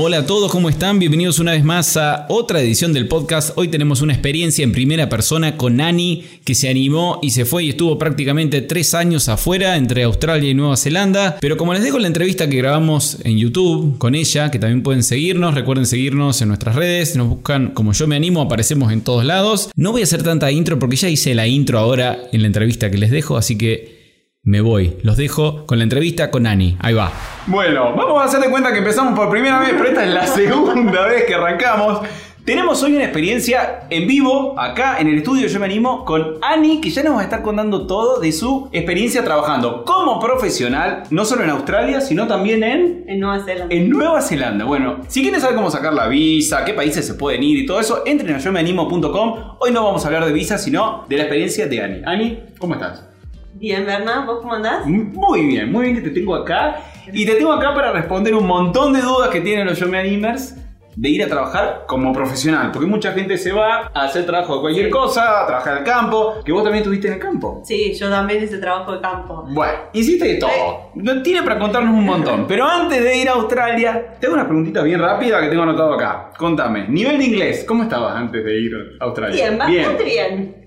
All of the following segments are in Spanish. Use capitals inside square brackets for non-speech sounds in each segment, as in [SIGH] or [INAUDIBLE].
Hola a todos, ¿cómo están? Bienvenidos una vez más a otra edición del podcast. Hoy tenemos una experiencia en primera persona con Ani, que se animó y se fue y estuvo prácticamente tres años afuera entre Australia y Nueva Zelanda. Pero como les dejo la entrevista que grabamos en YouTube con ella, que también pueden seguirnos, recuerden seguirnos en nuestras redes, nos buscan como yo me animo, aparecemos en todos lados. No voy a hacer tanta intro porque ya hice la intro ahora en la entrevista que les dejo, así que me voy. Los dejo con la entrevista con Ani. Ahí va. Bueno, vamos a hacer de cuenta que empezamos por primera vez, pero esta es la [LAUGHS] segunda vez que arrancamos. Tenemos hoy una experiencia en vivo acá en el estudio Yo Me Animo con Ani, que ya nos va a estar contando todo de su experiencia trabajando como profesional, no solo en Australia, sino también en... En Nueva Zelanda. En Nueva Zelanda. Bueno, si quieren saber cómo sacar la visa, qué países se pueden ir y todo eso, entren a yomeanimo.com. Hoy no vamos a hablar de visa, sino de la experiencia de Ani. Ani, ¿cómo estás? Bien, Berna, ¿vos cómo andás? Muy bien, muy bien que te tengo acá. Y te tengo acá para responder un montón de dudas que tienen los Yo Me Animers de ir a trabajar como profesional. Porque mucha gente se va a hacer trabajo de cualquier Sí. cosa, a trabajar al campo. Que vos también estuviste en el campo. Sí, yo también hice trabajo de campo. Bueno, hiciste de todo. No Tiene para contarnos un montón. Pero antes de ir a Australia, tengo una preguntita bien rápida que tengo anotado acá. Contame, nivel de inglés, ¿cómo estabas antes de ir a Australia? Bien, bastante bien. Bien.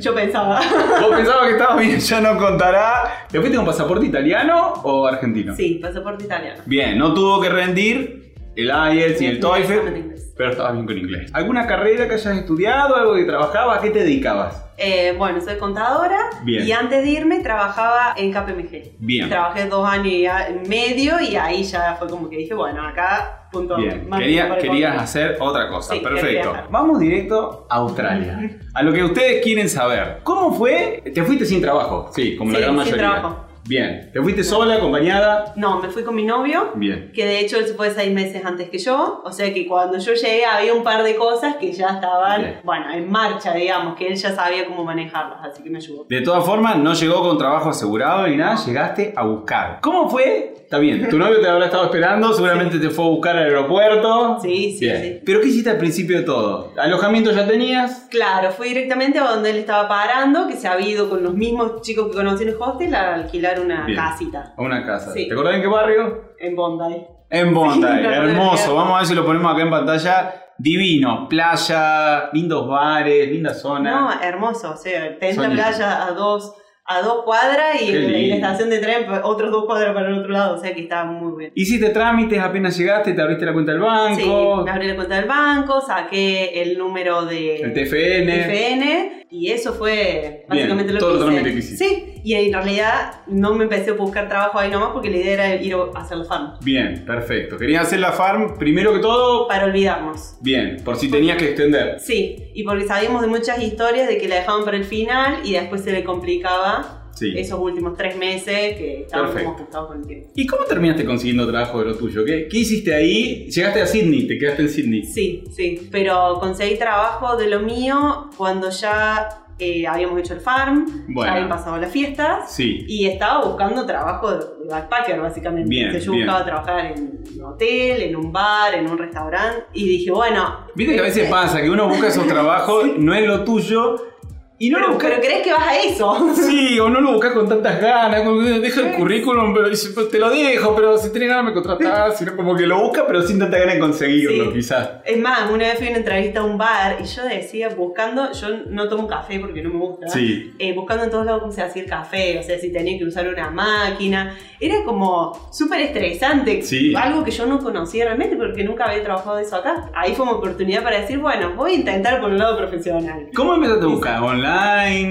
Yo pensaba. [LAUGHS] ¿Vos pensabas que estabas bien? Ya no contará. ¿Te fuiste con pasaporte italiano o argentino? Sí, pasaporte italiano. Bien, no tuvo que rendir el IELTS y el TOEFL. Pero estabas bien con inglés. ¿Alguna carrera que hayas estudiado, algo que trabajabas? ¿A qué te dedicabas? Eh, bueno, soy contadora Bien. y antes de irme trabajaba en KPMG. Bien. Trabajé dos años y a- medio y ahí ya fue como que dije, bueno, acá punto. Bien, más Quería- querías hacer otra cosa, Sí, perfecto. Vamos directo a Australia, [LAUGHS] a lo que ustedes quieren saber. ¿Cómo fue? ¿Te fuiste sin trabajo? Sí, como la gran sin mayoría. trabajo. Bien, ¿te fuiste sola, acompañada? No, me fui con mi novio. Bien. que de hecho él se fue seis meses antes que yo, o sea que cuando yo llegué había un par de cosas que ya estaban, Bien. bueno, en marcha, digamos, que él ya sabía cómo manejarlas, así que me ayudó. De todas formas, no llegó con trabajo asegurado ni nada, llegaste a buscar. ¿Cómo fue? Está bien, tu novio te habrá estado esperando, seguramente te fue a buscar al aeropuerto. Sí, sí, Bien. sí. ¿Pero qué hiciste al principio de todo? ¿Alojamiento ya tenías? Claro, fui directamente a donde él estaba parando, que se había ido con los mismos chicos que conocí en el hostel a alquilar una Bien. casita una casa. Sí. ¿Te acordás en qué barrio? en Bondi. En Bondi, Sí, hermoso. Vamos a ver si lo ponemos acá en pantalla. Divino, playa, lindos bares, linda zona. No, hermoso, o sea, tenés la Soñé. playa a dos, a dos cuadras y en la, estación de tren pues, otros dos cuadras para el otro lado, o sea que estaba muy bien. Hiciste trámites apenas llegaste, te abriste la cuenta del Sí, banco, me abrí la cuenta del banco, saqué el número de el TFN. FN y eso fue básicamente lo todo que el hice. trámite que hiciste. Sí, y en realidad no me empecé a buscar trabajo ahí nomás porque la idea era ir a hacer la farm. Bien, perfecto. Querías hacer la farm primero que todo. Para olvidarnos. Bien, por si tenías que extender. Sí, y porque sabíamos de muchas historias de que la dejaban para el final y después se le complicaba Sí. esos últimos tres meses que estábamos ajustados con el tiempo. ¿Y cómo terminaste consiguiendo trabajo de lo tuyo? ¿Qué, qué hiciste ahí? Llegaste a Sydney, te quedaste en Sydney. Sí, sí, pero conseguí trabajo de lo mío cuando ya eh, habíamos hecho el farm, Bueno. habían pasado las fiestas Sí. y estaba buscando trabajo de de backpacker básicamente. Bien, yo bien. buscaba trabajar en un hotel, en un bar, en un restaurante y dije, bueno... Viste que a veces eh, pasa que uno busca esos trabajos, [LAUGHS] no es lo tuyo, y no lo Pero, busca. pero crees que vas a eso. [LAUGHS] Sí, o no lo buscas con tantas ganas, deja el currículum, pero pues te lo dejo, pero si tenés ganas me contratás, sino como que lo busca, pero sin tanta ganas de conseguirlo, Sí. quizás. Es más, una vez fui a una entrevista a un bar y yo decía, buscando, yo no tomo café porque no me gusta, Sí. eh, buscando en todos lados cómo se hacía el café, o sea, si tenía que usar una máquina. Era como súper estresante, Sí. algo que yo no conocía realmente porque nunca había trabajado de eso acá. Ahí fue una oportunidad para decir, bueno, voy a intentar por el lado profesional. ¿Cómo empezaste a buscar? ¿Online?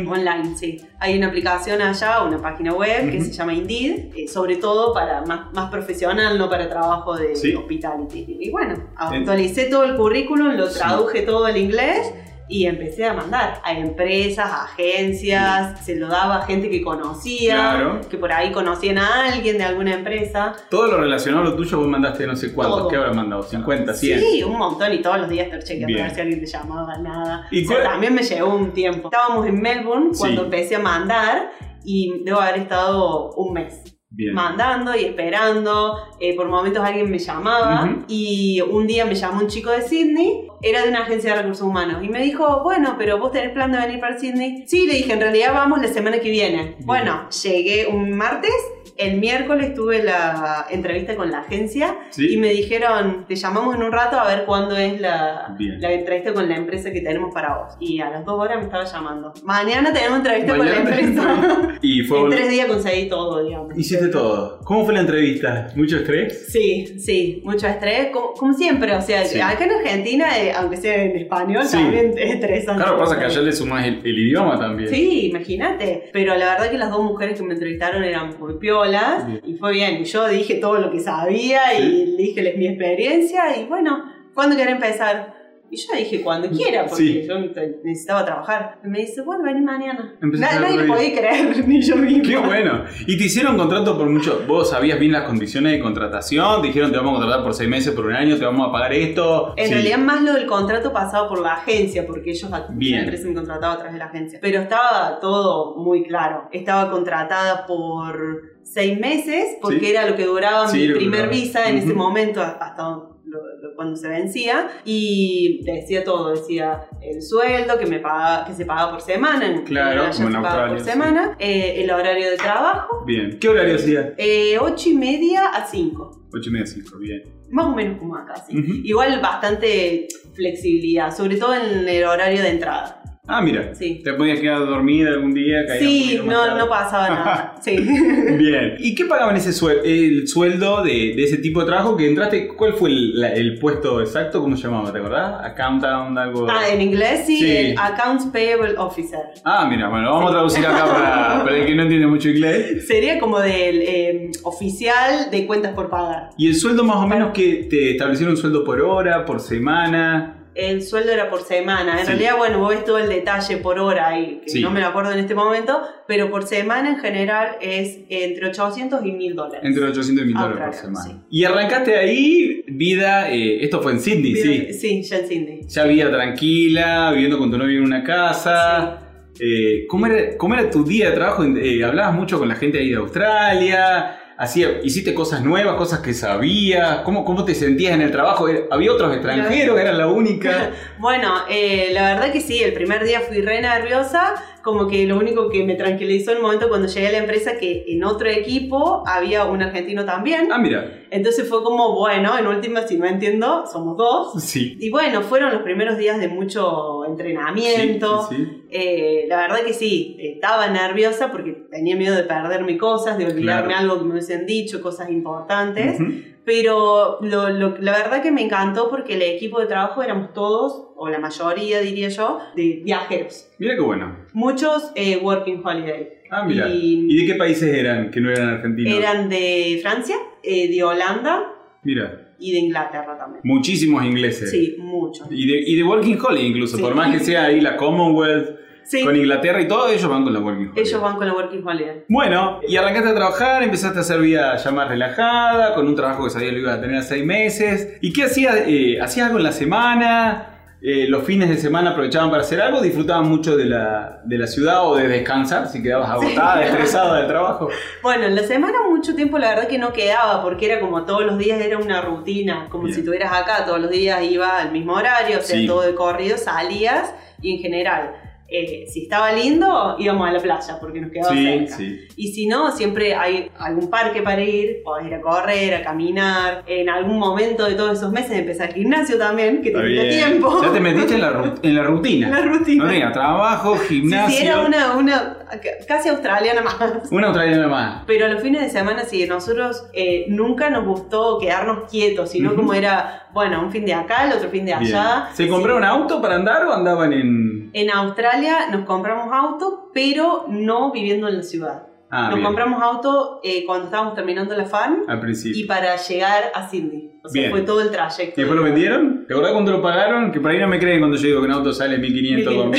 Online, sí. Hay una aplicación allá, una página web que se llama Indeed, eh, sobre todo para más, más profesional, no para trabajo de Sí. hospitality. Y bueno, actualicé todo el currículum, lo Sí. traduje todo al inglés y empecé a mandar a empresas, a agencias, se lo daba a gente que conocía, Claro. que por ahí conocían a alguien de alguna empresa. Todo lo relacionado a lo tuyo vos mandaste no sé cuántos. ¿Qué habrás mandado? ¿50, 100? Sí, un montón y todos los días estar chequeando a ver si alguien te llamaba, nada. ¿Y O sea, también me llevó un tiempo. Estábamos en Melbourne cuando Sí. empecé a mandar y debo haber estado un mes. Bien. mandando y esperando. eh, por momentos alguien me llamaba Ujú. y un día me llamó un chico de Sydney, era de una agencia de recursos humanos y me dijo, bueno, pero vos tenés plan de venir para Sydney. Sí, le dije, en realidad vamos la semana que viene. Bueno, llegué un martes. El miércoles tuve la entrevista con la agencia Sí. y me dijeron, te llamamos en un rato a ver cuándo es la, la entrevista con la empresa que tenemos para vos. Y a las dos horas me estaba llamando. Mañana tenemos entrevista Mañana con la empresa. Y fue [LAUGHS] en tres días conseguí todo, digamos. Hiciste todo. ¿Cómo fue la entrevista? ¿Mucho estrés? Sí, sí, mucho estrés, como, como siempre, o sea, Sí. acá en Argentina, eh, aunque sea en español, Sí. también es estresante. Claro, pasa que allá le sumás el, el idioma también. Sí, imagínate. Pero la verdad que las dos mujeres que me entrevistaron eran muy piolas Bien. y fue bien. Yo dije todo lo que sabía Sí. y dije mi experiencia y bueno, ¿cuándo quiere empezar? Y yo dije cuando quiera, porque Sí. yo necesitaba trabajar. Y me dice, bueno, vení mañana. Nadie lo podía creer, [LAUGHS] ni yo misma. Qué bueno. ¿Y te hicieron contrato por mucho? ¿Vos sabías bien las condiciones de contratación? ¿Te dijeron te vamos a contratar por seis meses, por un año, te vamos a pagar esto? En Sí. realidad más lo del contrato pasaba por la agencia, porque ellos, Bien. la empresa me contrataba a través de la agencia. Pero estaba todo muy claro. Estaba contratada por seis meses, porque Sí. era lo que duraba mi primer visa en ese momento, hasta lo- lo- cuando se vencía. Y decía todo, decía el sueldo que, me paga, que se pagaba por semana. En Claro, como en se paga Australia, por sí. semana. eh, el horario de trabajo, Bien. ¿Qué horario hacías? eh, ocho y media a 5. Ocho y media, cinco. Bien. Más o menos como acá, sí. Ujú. Igual bastante flexibilidad, sobre todo en el horario de entrada. Ah, mira. Sí. ¿Te podías quedar dormida algún día? Sí, no, no pasaba nada. [LAUGHS] Sí. Bien. ¿Y qué pagaban ese suel- el sueldo de, de ese tipo de trabajo que entraste? ¿Cuál fue el, la- el puesto exacto? ¿Cómo se llamaba? ¿Te acordás? Accountant, algo. Ah, en inglés sí, Sí. el Accounts Payable Officer. Ah, mira, bueno, vamos a traducir acá para, para el que no entiende mucho inglés. [LAUGHS] Sería como del eh, oficial de cuentas por pagar. ¿Y el sueldo más o menos que te establecieron un sueldo por hora, por semana? El sueldo era por semana. En Sí. realidad, bueno, vos ves todo el detalle por hora y que Sí. no me lo acuerdo en este momento, pero por semana en general es entre 800 y 1000 dólares. Entre 800 y 1000 dólares por semana. sí. Y arrancaste ahí, vida, eh, esto fue en Sydney, sí. Sí, ya en Sydney. Ya vida tranquila, viviendo con tu novio en una casa. Eh, ¿cómo, era, ¿Cómo era tu día de trabajo? Eh, ¿Hablabas mucho con la gente ahí de Australia? Hacía, ¿Hiciste cosas nuevas, cosas que sabías? ¿Cómo, ¿Cómo te sentías en el trabajo? Eh, ¿Había otros extranjeros? ¿Eras la única? [LAUGHS] Bueno, eh, la verdad que sí, el primer día fui re nerviosa, como que lo único que me tranquilizó en el momento cuando llegué a la empresa que en otro equipo había un argentino también. Ah, mira. Entonces fue como, bueno, en última, si no entiendo, somos dos. Sí. Y bueno, fueron los primeros días de mucho entrenamiento. Sí, sí, sí. Eh, la verdad que sí, estaba nerviosa porque tenía miedo de perderme cosas, de olvidarme Claro. algo que me hubiesen dicho, cosas importantes. Pero lo- lo- la verdad que me encantó porque el equipo de trabajo éramos todos, o la mayoría diría yo, de viajeros. Mira qué bueno. Muchos eh, working holiday. Ah, mira. Y- ¿Y de qué países eran que no eran argentinos? Eran de Francia, eh, de Holanda Mira, y de Inglaterra también. muchísimos ingleses. Sí, muchos. Y de, y de Working Holiday incluso, Sí. por más que sea ahí la Commonwealth, Sí, con Inglaterra y todo, ellos van con la Working Holiday. ellos van con la working holiday. Bueno, y arrancaste a trabajar, empezaste a hacer vida ya más relajada, con un trabajo que sabías que lo ibas a tener a seis meses. ¿Y qué hacías? Eh, ¿Hacías algo en la semana? Eh, ¿Los fines de semana aprovechaban para hacer algo? ¿Disfrutaban mucho de la, de la ciudad o de descansar si quedabas agotada, estresada del trabajo? [LAUGHS] Bueno, en la semana mucho tiempo la verdad que no quedaba porque era como todos los días era una rutina, como Bien. si estuvieras acá, todos los días iba al mismo horario, o sea, Sí. todo de corrido, salías y en general, eh, si estaba lindo, íbamos a la playa porque nos quedaba Sí, cerca. sí. Y si no, siempre hay algún parque para ir, podés ir a correr, a caminar. En algún momento de todos esos meses empecé al gimnasio también, que Está te quita bien. tiempo. Ya te metiste en la, en la rutina. [LAUGHS] La rutina. No tenía trabajo, gimnasio. sí, era una, una casi australiana más. Una australiana más. Pero los fines de semana sí, nosotros eh, nunca nos gustó quedarnos quietos, sino como era, bueno, un fin de acá, el otro fin de allá. Bien. ¿Se compraron Sí. auto para andar o andaban en.? En Australia nos compramos auto, pero no viviendo en la ciudad. Ah, Nos bien. compramos auto eh, cuando estábamos terminando la FAN Al principio. y para llegar a Sydney. O sea, Bien. fue todo el trayecto. ¿Y después lo vendieron? ¿Te acordás cuando lo pagaron? Que por ahí no me creen cuando yo digo que un auto sale 1500. con-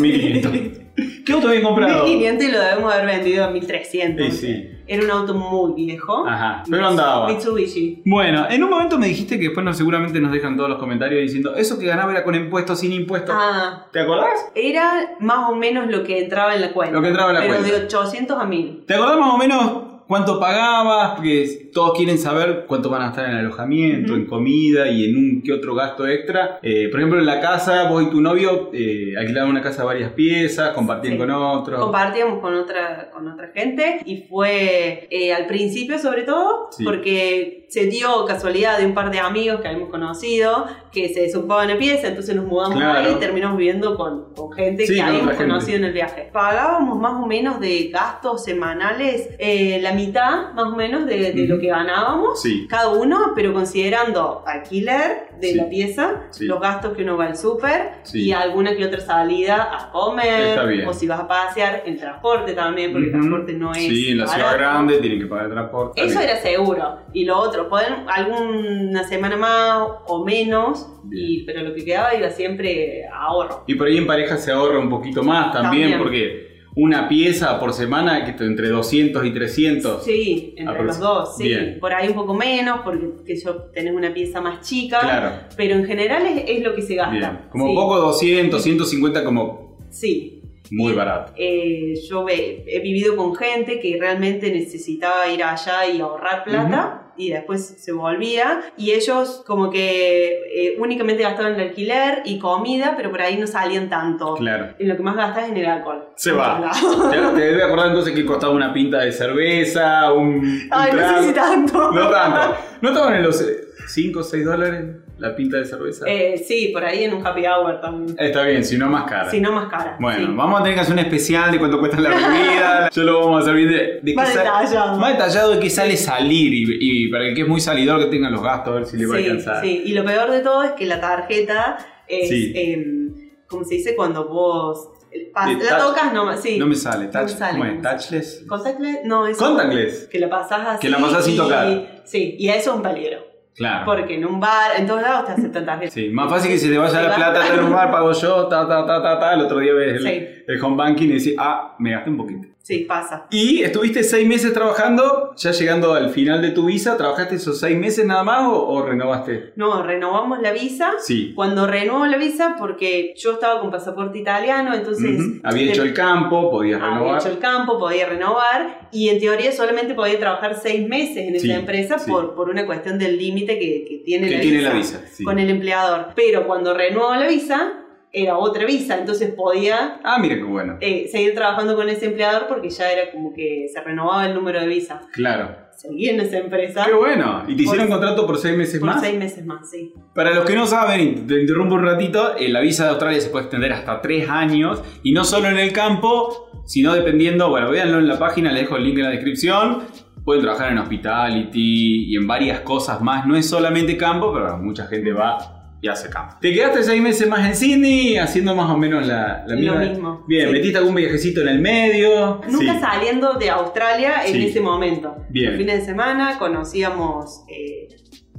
1500. [LAUGHS] [LAUGHS] ¿Qué auto habían comprado? 1500 y lo debemos haber vendido a 1300. Sí, sí. Era un auto muy viejo. Ajá, pero andaba. Mitsubishi. Bueno, en un momento me dijiste que después seguramente nos dejan todos los comentarios diciendo eso que ganaba era con impuestos, sin impuestos. Ah, ¿Te acordás? era más o menos lo que entraba en la cuenta. Lo que entraba en la pero cuenta. de 800 a 1000. ¿Te acordás más o menos cuánto pagabas? Porque todos quieren saber cuánto van a estar en alojamiento, Ujú. en comida y en un que otro gasto extra. Eh, por ejemplo, en la casa, vos y tu novio eh, alquilaban una casa de varias piezas, compartían Sí. con otros. Compartíamos con otra, con otra gente y fue eh, al principio sobre todo Sí. porque se dio casualidad de un par de amigos que habíamos conocido que se desocupaban una pieza, entonces nos mudamos Claro. ahí y terminamos viviendo con, con gente Sí, que con habíamos gente. conocido en el viaje. Pagábamos más o menos de gastos semanales eh, la mitad más o menos de, de lo que ganábamos. Sí. Cada uno, pero considerando alquiler de Sí. la pieza, Sí. los gastos que uno va al súper y alguna que otra salida a comer, bien. o si vas a pasear, el transporte también, porque el Ujú. transporte no es. Sí, en la ciudad barato. grande tienen que pagar el transporte. Eso Está era seguro. Y lo otro, pueden alguna semana más o menos, y, pero lo que quedaba iba siempre a ahorro. Y por ahí en pareja se ahorra un poquito más también, También. porque una pieza por semana que entre 200 y 300. Sí, entre los dos, sí. Bien. Por ahí un poco menos, porque que yo tenés una pieza más chica, Claro. pero en general es, es lo que se gasta. Bien. Como Sí. poco 200, 150 como Sí. muy barato. Eh, yo he vivido con gente que realmente necesitaba ir allá y ahorrar plata y después se volvía y ellos como que eh, únicamente gastaban el alquiler y comida pero por ahí no salían tanto Claro. y lo que más gastas es en el alcohol Se va. [LAUGHS] Te, te debe acordar entonces que costaba una pinta de cerveza, un, un ay no sé si tanto No tanto. [LAUGHS] ¿No estaban en los 5 o 6 dólares la pinta de cerveza? Eh, sí por ahí en un happy hour también Está bien, si no más cara. si no más cara Bueno, sí. vamos a tener que hacer un especial de cuánto cuesta la bebida. [LAUGHS] Yo lo vamos a hacer bien de, de Más detallado. Más detallado de qué sale salir y, y para el que es muy salidor que tenga los gastos, a ver si le va a Sí, alcanzar. sí. Y lo peor de todo es que la tarjeta es, Sí. em, ¿cómo se dice? Cuando vos la touch- tocas, no, sí. No me sale. No Touch, me sale. ¿Cómo es? ¿Touchless? ¿Contactless? No, eso. Contactless. Que la pasás así. Que la pasás sin y- tocar. Sí, y eso es un peligro. Claro. Porque en un bar, en todos lados te aceptan tarjetas. Sí, más fácil que se te vaya la plata en un bar, pago yo, ta, ta, ta, ta, ta. El otro día ves el, Sí. el home banking y decís, ah, me gasté un poquito. Sí, pasa. Y estuviste seis meses trabajando, ya llegando al final de tu visa, ¿trabajaste esos seis meses nada más o, o renovaste? No, renovamos la visa. Sí. Cuando renuevo la visa, porque yo estaba con pasaporte italiano, entonces. Había hecho el campo, podías Había renovar. hecho el campo, podía renovar y en teoría solamente podía trabajar seis meses en esa Sí, empresa sí. por, por una cuestión del límite que, que tiene, que la, tiene visa la visa. con el empleador. Pero cuando renuevo la visa, era otra visa, entonces podía Ah, mira qué bueno. eh, seguir trabajando con ese empleador porque ya era como que se renovaba el número de visas. Claro. Seguí en esa empresa Qué bueno. ¿Y te hicieron Por- contrato por seis meses por más? seis meses más, sí. Para los que no saben, te interrumpo un ratito, eh, la visa de Australia se puede extender hasta tres años y no solo en el campo, sino dependiendo, bueno, véanlo en la página, les dejo el link en la descripción. Pueden trabajar en hospitality y en varias cosas más. No es solamente campo, pero bueno, mucha gente va y hace campo. ¿Te quedaste seis meses más en Sydney haciendo más o menos la, la Lo misma? mismo, Bien, sí. ¿metiste algún viajecito en el medio? Nunca Sí. saliendo de Australia en Sí. ese momento. Bien. Los fines de semana conocíamos eh,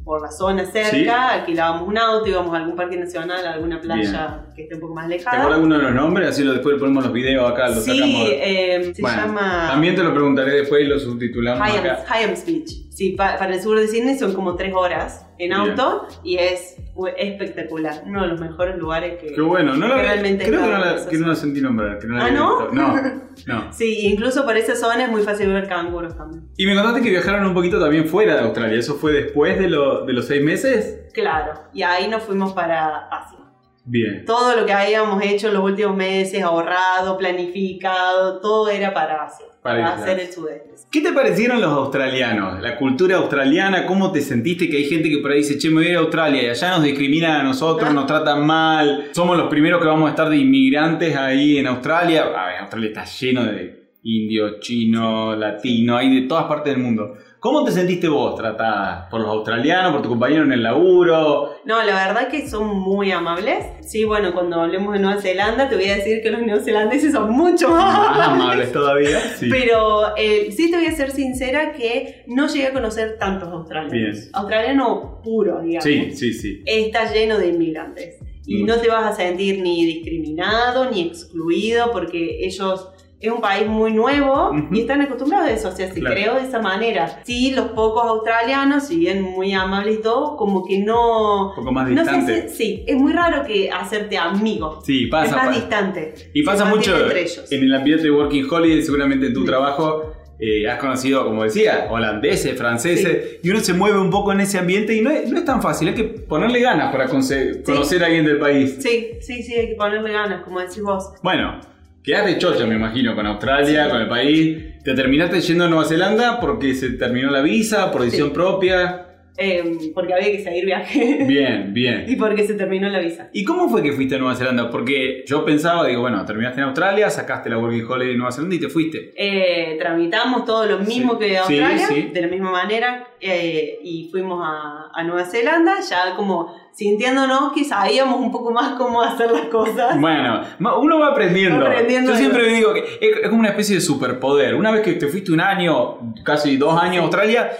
por la zona cerca, alquilábamos un auto, íbamos a algún parque nacional, a alguna playa que esté un poco más ¿Te alejada. acuerdas alguno de los nombres? Así lo después ponemos los videos acá, los sí, sacamos. eh, se Bueno, llama También te lo preguntaré después y lo subtitulamos Hyams, acá. Hyams Beach. Sí, pa- para el sur de Sydney son como tres horas en Bien. auto y es u- espectacular. Uno de los mejores lugares que... Qué bueno, no que la, realmente creo que no, la, que no la sentí nombrar. Que no la ¿Ah, no? visto. No, no. [LAUGHS] Sí, incluso por esa zona es muy fácil ver canguros también. Y me contaste que viajaron un poquito también fuera de Australia. ¿Eso fue después de, lo- de los seis meses? Claro, y ahí nos fuimos para Asia. Bien. Todo lo que habíamos hecho en los últimos meses, ahorrado, planificado, todo era para Asia, Para para, hacer el sudeste. ¿Qué te parecieron los australianos? La cultura australiana, ¿cómo te sentiste que hay gente que por ahí dice, che, me voy a ir a Australia y allá nos discriminan a nosotros, nos tratan mal, somos los primeros que vamos a estar de inmigrantes ahí en Australia? A ver, Australia está lleno de indios, chinos, latinos, hay de todas partes del mundo. ¿Cómo te sentiste vos tratada por los australianos, por tu compañero en el laburo? No, la verdad que son muy amables. Sí, bueno, cuando hablemos de Nueva Zelanda, te voy a decir que los neozelandeses son mucho más amables todavía. Sí. Pero eh, sí te voy a ser sincera que no llegué a conocer tantos australianos. Bien. Australiano puro, digamos. Sí, sí, sí. Está lleno de inmigrantes. Y Mm. no te vas a sentir ni discriminado ni excluido porque ellos es un país muy nuevo y están acostumbrados a eso, o sea, se Claro. creó de esa manera. Sí, los pocos australianos, si bien muy amables y todo, como que no... Un poco más No sé distante. si- sí, es muy raro que hacerte amigo. Sí, pasa. es más pasa. distante. Y pasa mucho entre ellos. en el ambiente de Working Holiday, seguramente en tu Sí. trabajo. eh, has conocido, como decía, holandeses, franceses, y uno se mueve un poco en ese ambiente y no es, no es tan fácil, hay que ponerle ganas para conce- conocer a alguien del país. Sí, sí, sí, hay que ponerle ganas, como decís vos. Bueno, quedaste chocha, me imagino, con Australia, con el país. Te terminaste yendo a Nueva Zelanda porque se terminó la visa, por decisión Sí. propia. Eh, porque había que seguir viaje. Bien, bien. [LAUGHS] y porque se terminó la visa. ¿Y cómo fue que fuiste a Nueva Zelanda? Porque yo pensaba, digo, bueno, terminaste en Australia, sacaste la Working Holiday de Nueva Zelanda y te fuiste. Eh, tramitamos todo lo mismo Sí. que Australia, sí. de la misma manera, eh, y fuimos a, a Nueva Zelanda, ya como sintiéndonos que sabíamos un poco más cómo hacer las cosas. Bueno, uno va aprendiendo. Aprendiendo Yo siempre cosas. digo que es, como una especie de superpoder. Una vez que te fuiste un año, casi dos años a. Australia,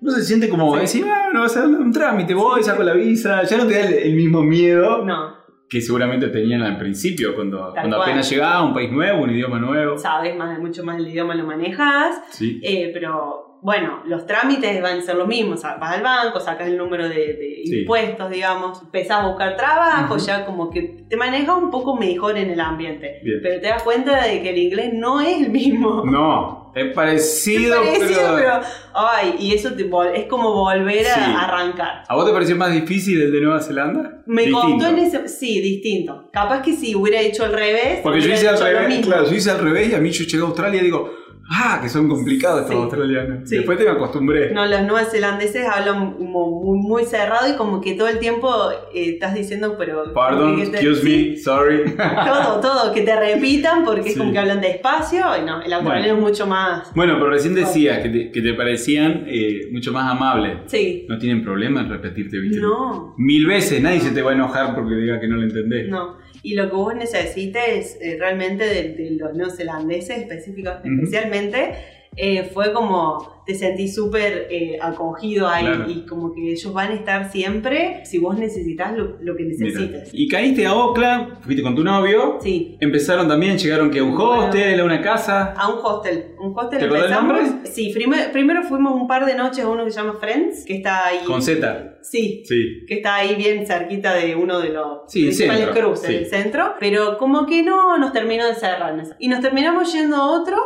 uno se siente como decir, ah, no vas a hacer un trámite, voy, saco la visa. Ya no te da el, el mismo miedo No, que seguramente tenían al principio, cuando, cuando cual. apenas llegaba un país nuevo, un idioma nuevo. sabes más, mucho más el idioma, lo manejas, Sí. eh, pero bueno, los trámites van a ser lo mismo, o sea, vas al banco, sacas el número de, de Sí. impuestos, digamos, empezás a buscar trabajo, Ujú. ya como que te manejas un poco mejor en el ambiente, Bien. pero te das cuenta de que el inglés no es el mismo. No, es [LAUGHS] parecido, Es parecido, pero... pero, ay, y eso te es como volver a Sí. arrancar. ¿A vos te pareció más difícil el de Nueva Zelanda? Me Distinto. costó en ese, sí, distinto. Capaz que si hubiera hecho al revés, Porque yo hice al revés, claro, yo hice al revés y a mí yo llegué a Australia y digo, ah, que son complicados estos Sí. australianos. Sí. Después te me acostumbré. No, los neozelandeses hablan como muy, muy cerrado y como que todo el tiempo eh, estás diciendo, pero... Pardon, te- excuse sí, me, sorry. [LAUGHS] Todo, todo, que te repitan porque es como que hablan despacio y no, el australiano es mucho más... bueno, pero recién decías que te, que te parecían eh, mucho más amables. Sí. No tienen problema en repetirte, ¿viste? No, Mil veces, nadie se te va a enojar porque diga que no lo entendés. no. Y lo que vos necesites eh, realmente de, de los neozelandeses específicos, Ujú. especialmente, eh, fue como te sentís súper eh, acogido ahí Claro. y como que ellos van a estar siempre si vos necesitas lo, lo que Mira. necesites. Y caíste a Oakland, fuiste con tu novio. Sí. Empezaron también, llegaron que a un Bueno. hostel, a una casa. A un hostel. Un hostel ¿Te acordás el empezamos. nombre? Sí, primer- primero fuimos un par de noches a uno que se llama Friends, que está ahí. Con Z. Sí, Sí. que está ahí bien cerquita de uno de los Sí, el principales centro, cruces sí. del centro, pero como que no nos terminó de cerrar. Y nos terminamos yendo a otro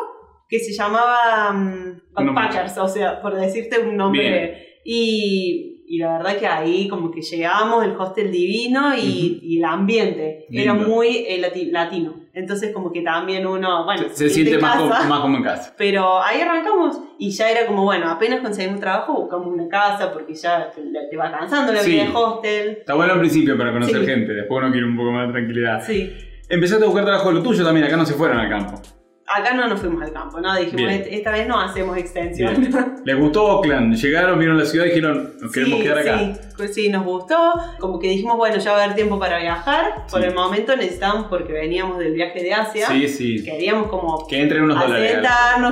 que se llamaba um, o sea, por decirte un nombre. Y, y la verdad que ahí como que llegamos, el hostel divino y, y el ambiente era Lindo. muy eh, lati- latino. Entonces como que también uno, bueno, Se, se siente más, casa, como, más como en casa. pero ahí arrancamos y ya era como, bueno, apenas conseguimos trabajo, buscamos una casa porque ya te, te va cansando la Sí. vida de hostel. Está bueno al principio para conocer Sí. gente, después uno quiere un poco más de tranquilidad. Sí. Empezaste a buscar trabajo de lo tuyo también, acá no se fueron al campo. Acá no nos fuimos al campo, ¿no? Dijimos, Bien. "Est- esta vez no hacemos extensión. Bien. [LAUGHS] Les gustó Oakland, llegaron, vieron la ciudad y dijeron, nos queremos sí, quedar acá. Sí, pues sí, nos gustó. Como que dijimos, bueno, ya va a haber tiempo para viajar. Por Sí. el momento necesitamos, porque veníamos del viaje de Asia, Sí, sí. queríamos como Que entren unos dólares.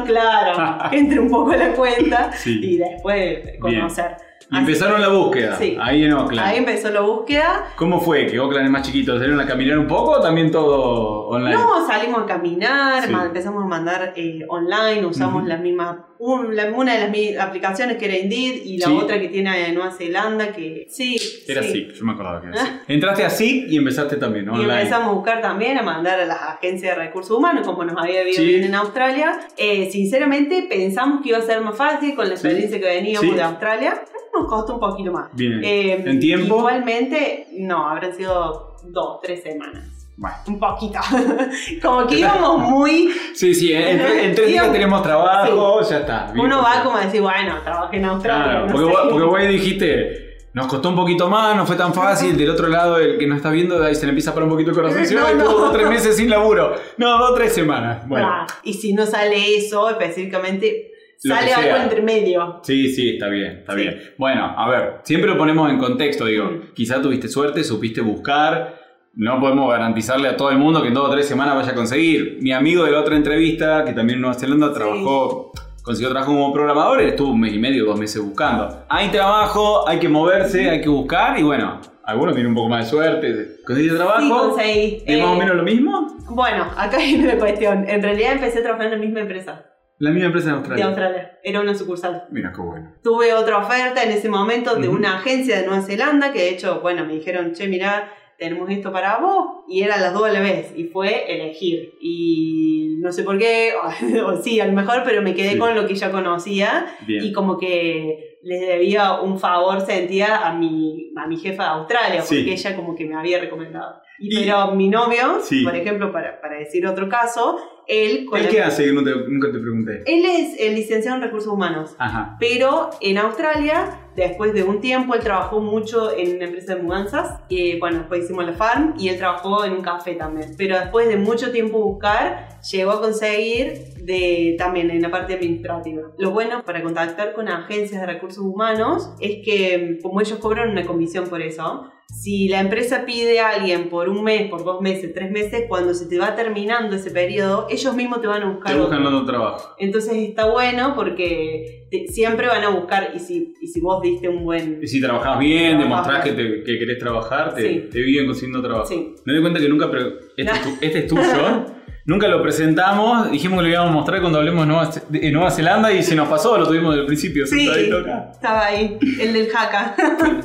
claro, [LAUGHS] que entre un poco la cuenta Sí. y después conocer. Y Así empezaron que- la búsqueda, Sí. ahí en Oakland. Ahí empezó la búsqueda. ¿Cómo fue? ¿Que Oakland es más chiquito? ¿Salieron a caminar un poco o también todo online? No, salimos a caminar, Sí. empezamos a mandar eh, online, usamos Ujú. las mismas, un- la- una de las aplicaciones que era Indeed y la Sí. otra que tiene en Nueva Zelanda que sí, Era sí. así, yo me acordaba que era así. [LAUGHS] Entraste así y empezaste también, ¿no? Y Online. empezamos a buscar también, a mandar a las agencias de recursos humanos, como nos había ido Sí. bien en Australia. Eh, sinceramente, pensamos que iba a ser más fácil con la experiencia que veníamos de Australia. Nos costó un poquito más. Bien. Eh, ¿En tiempo? Igualmente, no, habrán sido dos, tres semanas. Bueno. Un poquito. [LAUGHS] como que íbamos muy. Sí, sí, en, en tres días tenemos trabajo, ya está. bien, Uno va como a decir, bueno, trabajé en Australia. Claro, no porque, vos, porque vos dijiste, nos costó un poquito más, no fue tan fácil. Del otro lado, el que no está viendo, ahí se le empieza a parar un poquito el corazón. [LAUGHS] No, y no. tuvo dos tres meses sin laburo. No, dos tres semanas. Bueno, Ah, y si no sale eso específicamente, sale algo sea. entre medio. Sí, sí, está bien, está Sí. bien. Bueno, a ver, siempre lo ponemos en contexto, digo, Mm. quizá tuviste suerte, supiste buscar, no podemos garantizarle a todo el mundo que en dos o tres semanas vaya a conseguir. Mi amigo de la otra entrevista, que también en Nueva Zelanda trabajó, consiguió trabajo como programador, él estuvo un mes y medio, dos meses buscando. Hay trabajo, hay que moverse, hay que buscar y bueno, algunos tienen un poco más de suerte, conseguiste trabajo. Sí, conseguí. ¿Es más o Eh, menos lo mismo? Bueno, acá [LAUGHS] viene la cuestión. En realidad empecé a trabajar en la misma empresa La misma empresa en de Australia. Australia. Era una sucursal. Mira qué bueno. Tuve otra oferta en ese momento de Ujú. una agencia de Nueva Zelanda que de hecho, bueno, me dijeron, che, mirá, tenemos esto para vos. Y eran las dos a la vez. Y fue elegir. Y no sé por qué, [LAUGHS] o sí, a lo mejor, pero me quedé Sí. con lo que ya conocía. Bien. Y como que les debía un favor, sentía a mi, a mi jefa de Australia, Sí. porque ella como que me había recomendado. Y, pero mi novio, Sí. por ejemplo, para, para decir otro caso, él... con ¿El qué hace que no te- nunca te pregunté? Él es el licenciado en recursos humanos. Ajá. Pero en Australia, después de un tiempo, él trabajó mucho en una empresa de mudanzas. Bueno, después hicimos la farm y él trabajó en un café también. Pero después de mucho tiempo buscar, llegó a conseguir de, también en la parte administrativa. Lo bueno para contactar con agencias de recursos humanos es que, como ellos cobran una comisión por eso, si la empresa pide a alguien por un mes, por dos meses, tres meses, cuando se te va terminando ese periodo, ellos mismos te van a buscar. Te buscan otro. trabajo. Entonces está bueno porque te- siempre van a buscar, y si, y si vos diste un buen... Y si trabajás bien, demostrás que, te, que querés trabajar, te, Sí. te viven consiguiendo trabajo. Sí. Me doy cuenta que nunca, pero este, es, tu- este es tuyo. [LAUGHS] nunca lo presentamos, dijimos que lo íbamos a mostrar cuando hablemos de Nueva, Zelanda y se nos pasó, lo tuvimos desde el principio. Sí, acá. estaba ahí, el del jaca.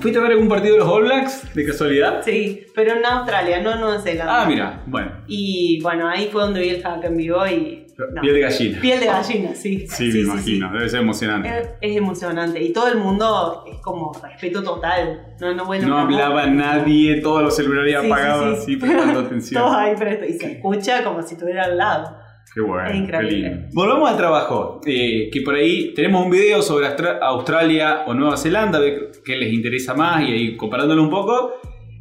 ¿Fuiste a ver algún partido de los All Blacks de casualidad? sí, pero en Australia, no en Nueva Zelanda. Ah, mira, bueno, Y bueno, ahí fue donde vi el jaca en vivo y... no. piel de gallina. Piel de gallina, sí. Sí, me imagino, debe ser emocionante. Es, es emocionante y todo el mundo es como respeto total. No, no, vuelve No hablaba boca. nadie, todos los celulares Sí, sí, apagados, sí. así, prestando [LAUGHS] atención. Todos ahí presto y se escucha como si estuviera al lado. Qué bueno, Es increíble. qué lindo. Volvamos al trabajo, eh, que por ahí tenemos un video sobre Austra- Australia o Nueva Zelanda, qué les interesa más y ahí comparándolo un poco.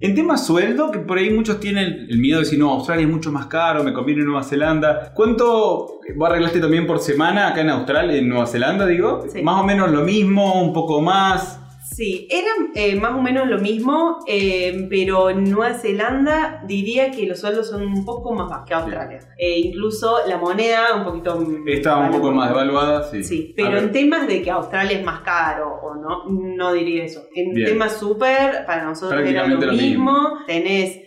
En tema sueldo, que por ahí muchos tienen el miedo de decir, no, Australia es mucho más caro, me conviene Nueva Zelanda. ¿Cuánto vos arreglaste también por semana acá en Australia, en Nueva Zelanda, digo? Sí. Más o menos lo mismo, un poco más. Sí, era eh, más o menos lo mismo, eh, pero en Nueva Zelanda diría que los sueldos son un poco más bajos que Australia. Eh, incluso la moneda un poquito... Estaba un poco más devaluada, sí. Sí, A pero en temas de que Australia es más caro o no, no diría eso. En Bien. temas súper, para nosotros era lo lo mismo. Tenés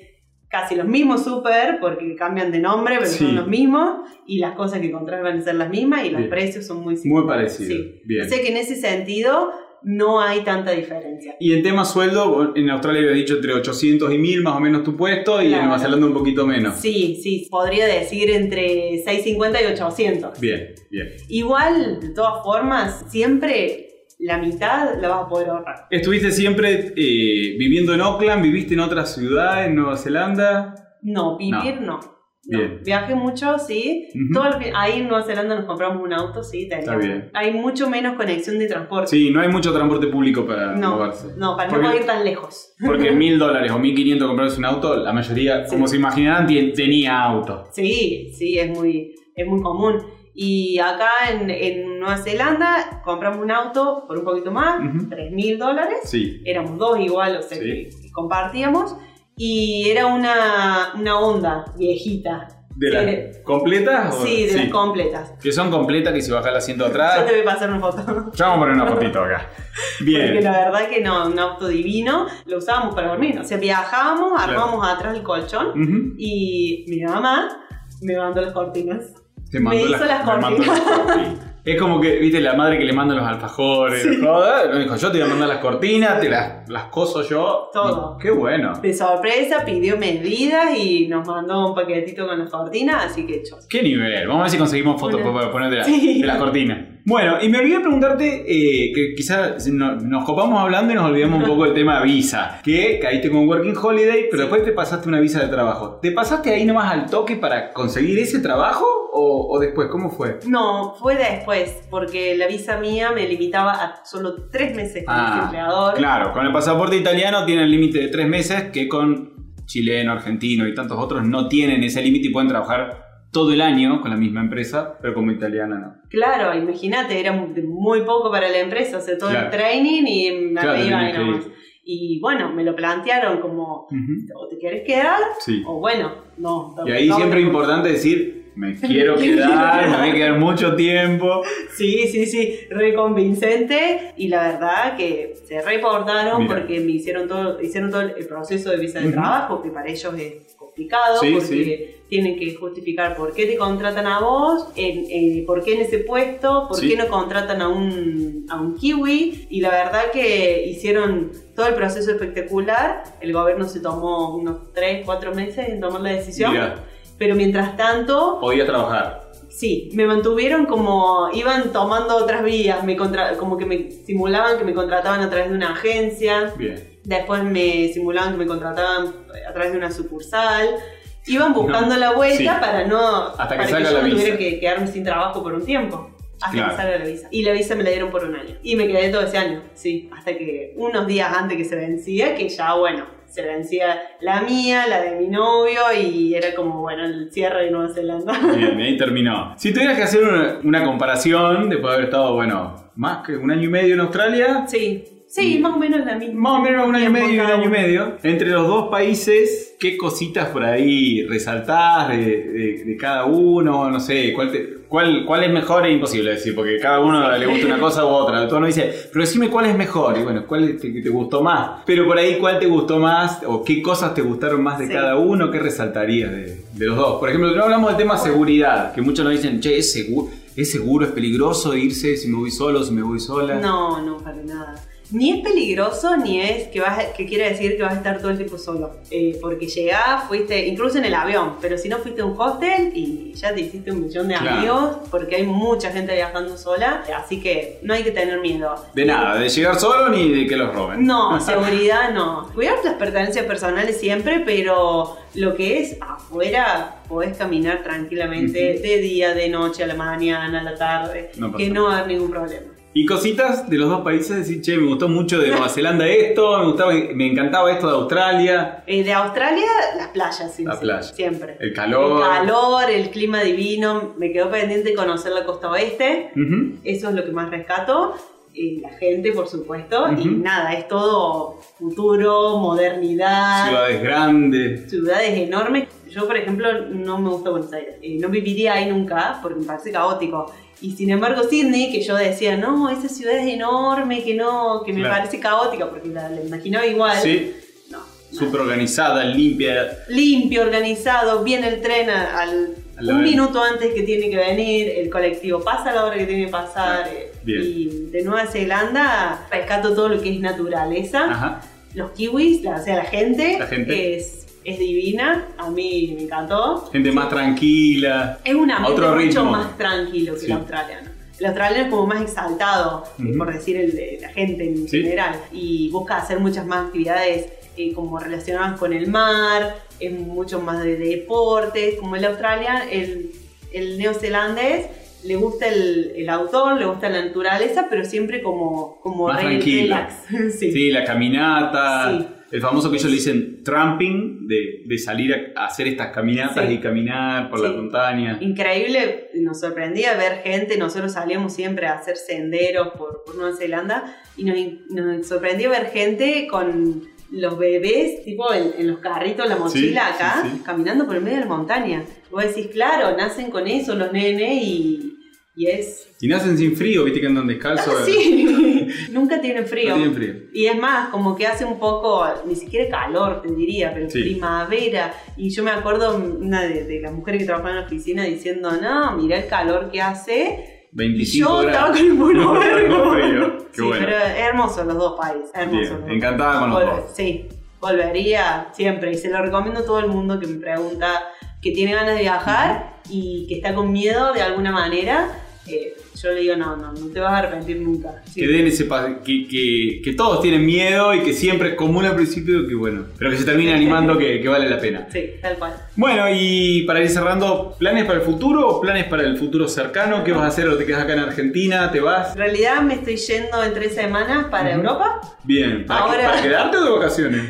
casi los mismos súper porque cambian de nombre, pero Sí. son los mismos. Y las cosas que encontrás van a ser las mismas y los Bien. precios son muy Muy similares. parecido. Sí. Bien. O sea que en ese sentido no hay tanta diferencia. Y en tema sueldo, en Australia había dicho entre 800 y 1000 más o menos tu puesto y en. Nueva Zelanda un poquito menos. Sí, sí, podría decir entre 650 y 800. Bien, bien. Igual, de todas formas, siempre la mitad la vas a poder ahorrar. ¿Estuviste siempre eh, viviendo en Auckland? ¿Viviste en otra ciudad, en Nueva Zelanda? No, vivir no. No. Bien. Viajé mucho, sí. Ujú. Todo el fi- ahí en Nueva Zelanda nos compramos un auto, sí. Está bien. Hay mucho menos conexión de transporte. Sí, no hay mucho transporte público para no, moverse. no, para Porque- no ir tan lejos. Porque [LAUGHS] mil dólares o mil quinientos comprarse un auto, la mayoría, Sí. como se imaginarán, tenía auto. Sí, sí, es muy, es muy común. Y acá en, en Nueva Zelanda compramos un auto por un poquito más. 3 mil dólares. Sí. Éramos dos igual, o sea, Sí. que, que compartíamos. Y era una, una Honda viejita. ¿De Sí, completas? o- Sí, de las completas. Que son completas, que si bajas el asiento atrás. Yo te voy a pasar una foto. Ya vamos a poner una fotito acá. Porque Bien. la verdad que no, un auto divino, lo usábamos para dormir. O sea, viajábamos, Claro. armábamos atrás el colchón y mi mamá me mandó las cortinas. Te Me hizo las me mandó cortinas. las cortinas. [LAUGHS] Es como que, viste, la madre que le manda los alfajores, Sí. todo. Me dijo, yo te voy a mandar las cortinas, te las, las coso yo. Todo. Qué bueno. De sorpresa pidió medidas y nos mandó un paquetito con las cortinas, así que hecho. Qué nivel. Vamos a ver si conseguimos fotos Bueno. para poner de, la- Sí. de las cortinas. Bueno, y me olvidé preguntarte, eh, que quizás no- nos copamos hablando y nos olvidamos un poco del tema visa. Que caíste con Working Holiday, pero Sí. después te pasaste una visa de trabajo. ¿Te pasaste ahí nomás al toque para conseguir ese trabajo o, o después? ¿Cómo fue? No, fue después, porque la visa mía me limitaba a solo tres meses como Ah, empleador. Claro, con el pasaporte italiano tiene el límite de tres meses que con chileno, argentino y tantos otros no tienen ese límite y pueden trabajar todo el año con la misma empresa, pero como italiana no. Claro, imagínate, era muy, poco para la empresa, o sea, todo Claro. el training y me Claro, y. Y bueno, me lo plantearon como, o te quieres quedar, Sí. o bueno, no. Y ahí siempre es importante decir, me quiero [LAUGHS] quedar, me voy a quedar mucho tiempo. Sí, sí, sí, re convincente y la verdad que se reportaron Mira. porque me hicieron todo, hicieron todo el proceso de visa de trabajo, que para ellos es complicado Sí, porque tienen que justificar por qué te contratan a vos, en, por qué en ese puesto, por Sí. qué no contratan a un, a un kiwi y la verdad que hicieron todo el proceso espectacular, el gobierno se tomó unos 3, 4 meses en tomar la decisión, Mira, pero mientras tanto podía trabajar. Sí, me mantuvieron como, iban tomando otras vías, me contra- como que me simulaban que me contrataban a través de una agencia, Bien. después me simulaban que me contrataban a través de una sucursal, iban buscando la vuelta sí. para no, Hasta que para salga yo la no tuviera que quedarme sin trabajo por un tiempo. Hasta Claro. que salga la visa. Y la visa me la dieron por un año. Y me quedé todo ese año, sí. Hasta que unos días antes que se vencía, que ya, bueno, se vencía la mía, la de mi novio, y era como, bueno, el cierre de Nueva Zelanda. Bien, ahí terminó. Si tuvieras que hacer una, una comparación, después de haber estado, bueno, más que un año y medio en Australia, Sí, sí, más o menos la misma. más o menos un año y medio y un año y medio, entre los dos países, ¿qué cositas por ahí resaltás de, de- de cada uno? No sé, ¿cuál, te- cuál, cuál es mejor? Es imposible decir, porque cada uno le gusta una cosa u otra. Todo uno dice, pero decime cuál es mejor. Y bueno, ¿cuál te, te gustó más? Pero por ahí, ¿cuál te gustó más? ¿O qué cosas te gustaron más de Sí. cada uno? ¿Qué resaltarías de, de los dos? Por ejemplo, no hablamos del tema seguridad, que muchos nos dicen, che, es seguro, es seguro, es peligroso irse si me voy solo, si me voy sola. No, no, para nada. Ni es peligroso, ni es que, vas, que quiere decir que vas a estar todo el tiempo solo. Eh, porque llegás, fuiste, incluso en el avión, pero si no fuiste a un hostel y ya te hiciste un millón de Claro. amigos, porque hay mucha gente viajando sola, así que no hay que tener miedo. De nada, de llegar solo ni de que los roben. No, [LAUGHS] seguridad no. Cuidar las pertenencias personales siempre, pero lo que es afuera, podés caminar tranquilamente de día, de noche, a la mañana, a la tarde, No que no va a haber ningún problema. Y cositas de los dos países, decir, che, me gustó mucho de Nueva Zelanda esto, me, gustaba, me encantaba esto de Australia, Eh, de Australia, las playas, sí, La sí, playa. siempre. el calor. El calor, el clima divino, me quedó pendiente conocer la costa oeste, Ujú. eso es lo que más rescato. Eh, la gente, por supuesto, y Ujú. nada, es todo futuro, modernidad. Ciudades grandes. ciudades enormes. Yo, por ejemplo, no me gusta Buenos Aires. Eh, no viviría ahí nunca porque me parece caótico. Y sin embargo, Sydney, que yo decía, no, esa ciudad es enorme, que no, que me Claro. parece caótica porque la, la imaginaba igual. Sí, No. súper organizada, limpia. Limpio, organizado, viene el tren a- al. Un minuto antes que tiene que venir, el colectivo pasa a la hora que tiene que pasar. eh, Bien. Y de Nueva Zelanda rescato todo lo que es naturaleza. Ajá. Los kiwis, la- o sea, la gente, La gente. Es, es divina. A mí me encantó. Gente más tranquila. Es un ambiente Otro mucho ritmo. más tranquilo que Sí. el australiano. El australiano es como más exaltado, eh, Ujú. por decir el de la gente en Sí. general, y busca hacer muchas más actividades eh, como relacionadas con el mar, es mucho más de, de deportes, como el australiano, el, el neozelandés le gusta el, el autor, le gusta la naturaleza, pero siempre como, como Más relax. [LAUGHS] sí. Sí, la caminata. Sí. El famoso que ellos le dicen tramping, de, de salir a, hacer estas caminatas Sí. y caminar por Sí. la montaña. Increíble, nos sorprendía ver gente, nosotros salíamos siempre a hacer senderos por, por Nueva Zelanda y nos, nos sorprendió ver gente con los bebés, tipo en, en los carritos, la mochila Sí, acá, sí, sí. caminando por el medio de la montaña. Vos decís, claro, nacen con eso los nenes y, y es... Y nacen sin frío, viste que andan descalzos. Ah, sí, [LAUGHS] nunca tienen frío. No tienen frío. Y es más, como que hace un poco, ni siquiera calor, te diría, pero Sí. primavera. Y yo me acuerdo una de, de las mujeres que trabajaban en la oficina diciendo, no, mira el calor que hace. Y 25 yo estaba grados. con el pullover, [LAUGHS] No. [LAUGHS] Qué Sí, bueno. pero es hermoso los dos países. Hermoso Bien, encantada con los Volver- dos. Sí, volvería siempre. Y se lo recomiendo a todo el mundo que me pregunta que tiene ganas de viajar y que está con miedo de alguna manera. Eh, yo le digo, no, no, no te vas a arrepentir nunca. Sí. Que den ese pa- que, que, que todos tienen miedo y que siempre es común al principio, que bueno, pero que se termine animando que, que vale la pena. Sí, tal cual. Bueno, y para ir cerrando, ¿planes para el futuro o planes para el futuro cercano? ¿Qué vas a hacer o te quedas acá en Argentina? ¿Te vas? En realidad me estoy yendo en tres semanas para. Europa. Bien, ¿para, Ahora- para quedarte o de vacaciones?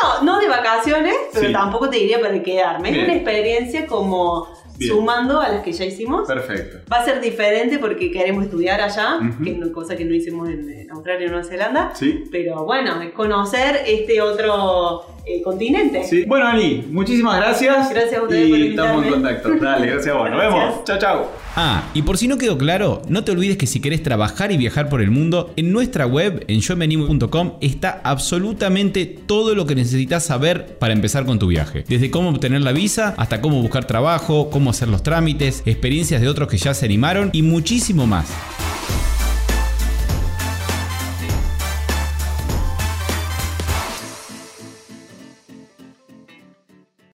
No, no de vacaciones, pero Sí. tampoco te diría para quedarme. Bien. Es una experiencia como Bien. sumando a las que ya hicimos. Perfecto. Va a ser diferente porque queremos estudiar allá, que es una cosa que no hicimos en, en Australia y Nueva Zelanda. Sí. Pero bueno, es conocer este otro eh, continente. Sí. Bueno, Ani, muchísimas gracias. Gracias a ustedes Y por estamos en contacto. Dale, gracias a vos. Nos Gracias. vemos. Chao, chao. Ah, y por si no quedó claro, no te olvides que si querés trabajar y viajar por el mundo, en nuestra web, en yomenimo.com, está absolutamente todo lo que necesitas saber para empezar con tu viaje. Desde cómo obtener la visa, hasta cómo buscar trabajo, cómo hacer los trámites, experiencias de otros que ya se animaron y muchísimo más.